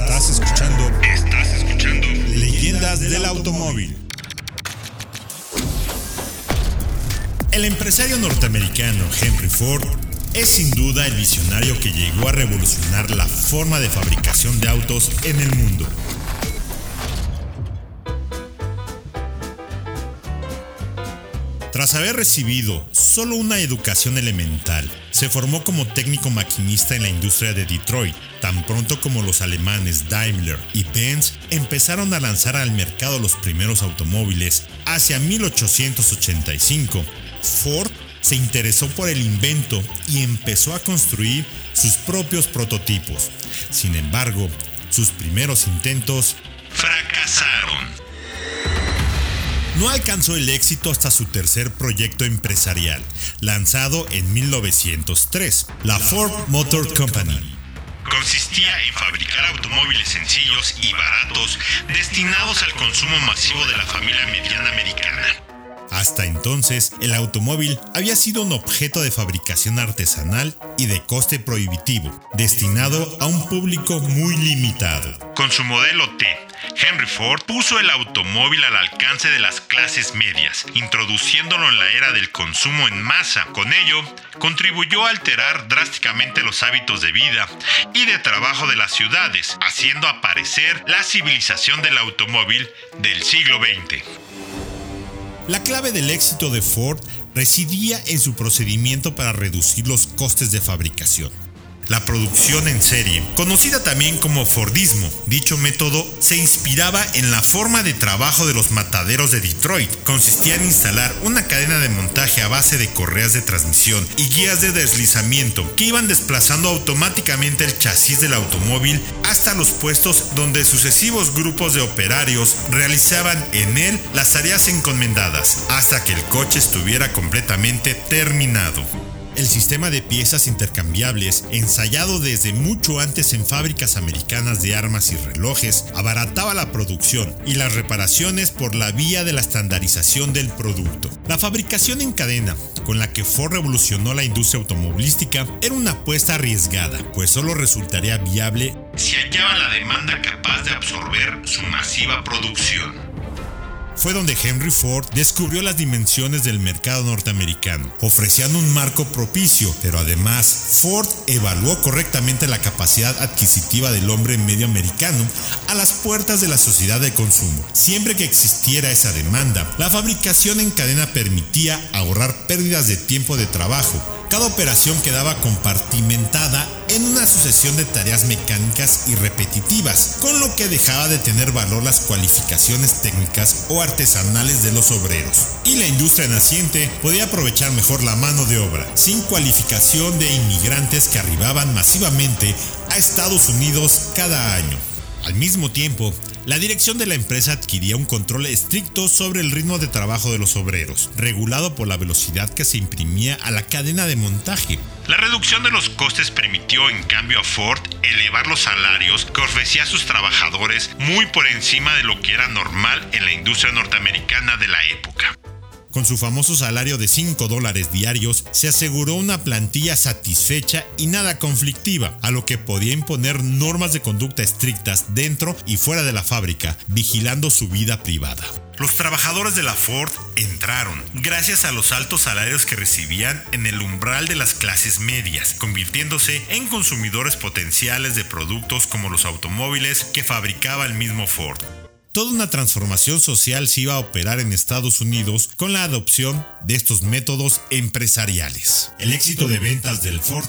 Estás escuchando. Estás escuchando. Leyendas del automóvil. El empresario norteamericano Henry Ford es sin duda el visionario que llegó a revolucionar la forma de fabricación de autos en el mundo. Tras haber recibido solo una educación elemental, se formó como técnico maquinista en la industria de Detroit. Tan pronto como los alemanes Daimler y Benz empezaron a lanzar al mercado los primeros automóviles hacia 1885, Ford se interesó por el invento y empezó a construir sus propios prototipos. Sin embargo, sus primeros intentos fracasaron. No alcanzó el éxito hasta su tercer proyecto empresarial, lanzado en 1903, la Ford Motor Company. Consistía en fabricar automóviles sencillos y baratos destinados al consumo masivo de la familia mediana americana. Hasta entonces, el automóvil había sido un objeto de fabricación artesanal y de coste prohibitivo, destinado a un público muy limitado. Con su modelo T, Henry Ford puso el automóvil al alcance de las clases medias, introduciéndolo en la era del consumo en masa. Con ello, contribuyó a alterar drásticamente los hábitos de vida y de trabajo de las ciudades, haciendo aparecer la civilización del automóvil del siglo XX. La clave del éxito de Ford residía en su procedimiento para reducir los costes de fabricación. La producción en serie, conocida también como Fordismo, dicho método se inspiraba en la forma de trabajo de los mataderos de Detroit. Consistía en instalar una cadena de montaje a base de correas de transmisión y guías de deslizamiento que iban desplazando automáticamente el chasis del automóvil hasta los puestos donde sucesivos grupos de operarios realizaban en él las tareas encomendadas hasta que el coche estuviera completamente terminado. El sistema de piezas intercambiables, ensayado desde mucho antes en fábricas americanas de armas y relojes, abarataba la producción y las reparaciones por la vía de la estandarización del producto. La fabricación en cadena, con la que Ford revolucionó la industria automovilística, era una apuesta arriesgada, pues solo resultaría viable si hallaba la demanda capaz de absorber su masiva producción fue donde Henry Ford descubrió las dimensiones del mercado norteamericano, ofreciendo un marco propicio, pero además Ford evaluó correctamente la capacidad adquisitiva del hombre medio americano a las puertas de la sociedad de consumo. Siempre que existiera esa demanda, la fabricación en cadena permitía ahorrar pérdidas de tiempo de trabajo, cada operación quedaba compartimentada en una sucesión de tareas mecánicas y repetitivas, con lo que dejaba de tener valor las cualificaciones técnicas o artesanales de los obreros. Y la industria naciente podía aprovechar mejor la mano de obra, sin cualificación de inmigrantes que arribaban masivamente a Estados Unidos cada año. Al mismo tiempo, la dirección de la empresa adquiría un control estricto sobre el ritmo de trabajo de los obreros, regulado por la velocidad que se imprimía a la cadena de montaje. La reducción de los costes permitió en cambio a Ford elevar los salarios que ofrecía a sus trabajadores muy por encima de lo que era normal en la industria norteamericana de la época. Con su famoso salario de 5 dólares diarios, se aseguró una plantilla satisfecha y nada conflictiva, a lo que podía imponer normas de conducta estrictas dentro y fuera de la fábrica, vigilando su vida privada. Los trabajadores de la Ford entraron gracias a los altos salarios que recibían en el umbral de las clases medias, convirtiéndose en consumidores potenciales de productos como los automóviles que fabricaba el mismo Ford. Toda una transformación social se iba a operar en Estados Unidos con la adopción de estos métodos empresariales. El éxito de ventas del Ford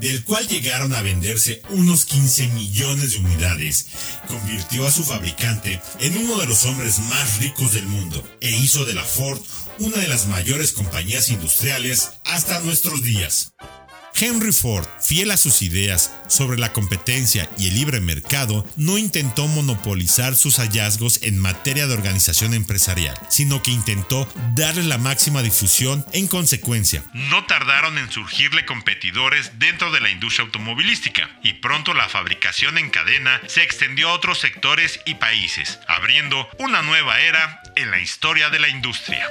del cual llegaron a venderse unos 15 millones de unidades, convirtió a su fabricante en uno de los hombres más ricos del mundo e hizo de la Ford una de las mayores compañías industriales hasta nuestros días. Henry Ford, fiel a sus ideas sobre la competencia y el libre mercado, no intentó monopolizar sus hallazgos en materia de organización empresarial, sino que intentó darle la máxima difusión en consecuencia. No tardaron en surgirle competidores dentro de la industria automovilística y pronto la fabricación en cadena se extendió a otros sectores y países, abriendo una nueva era en la historia de la industria.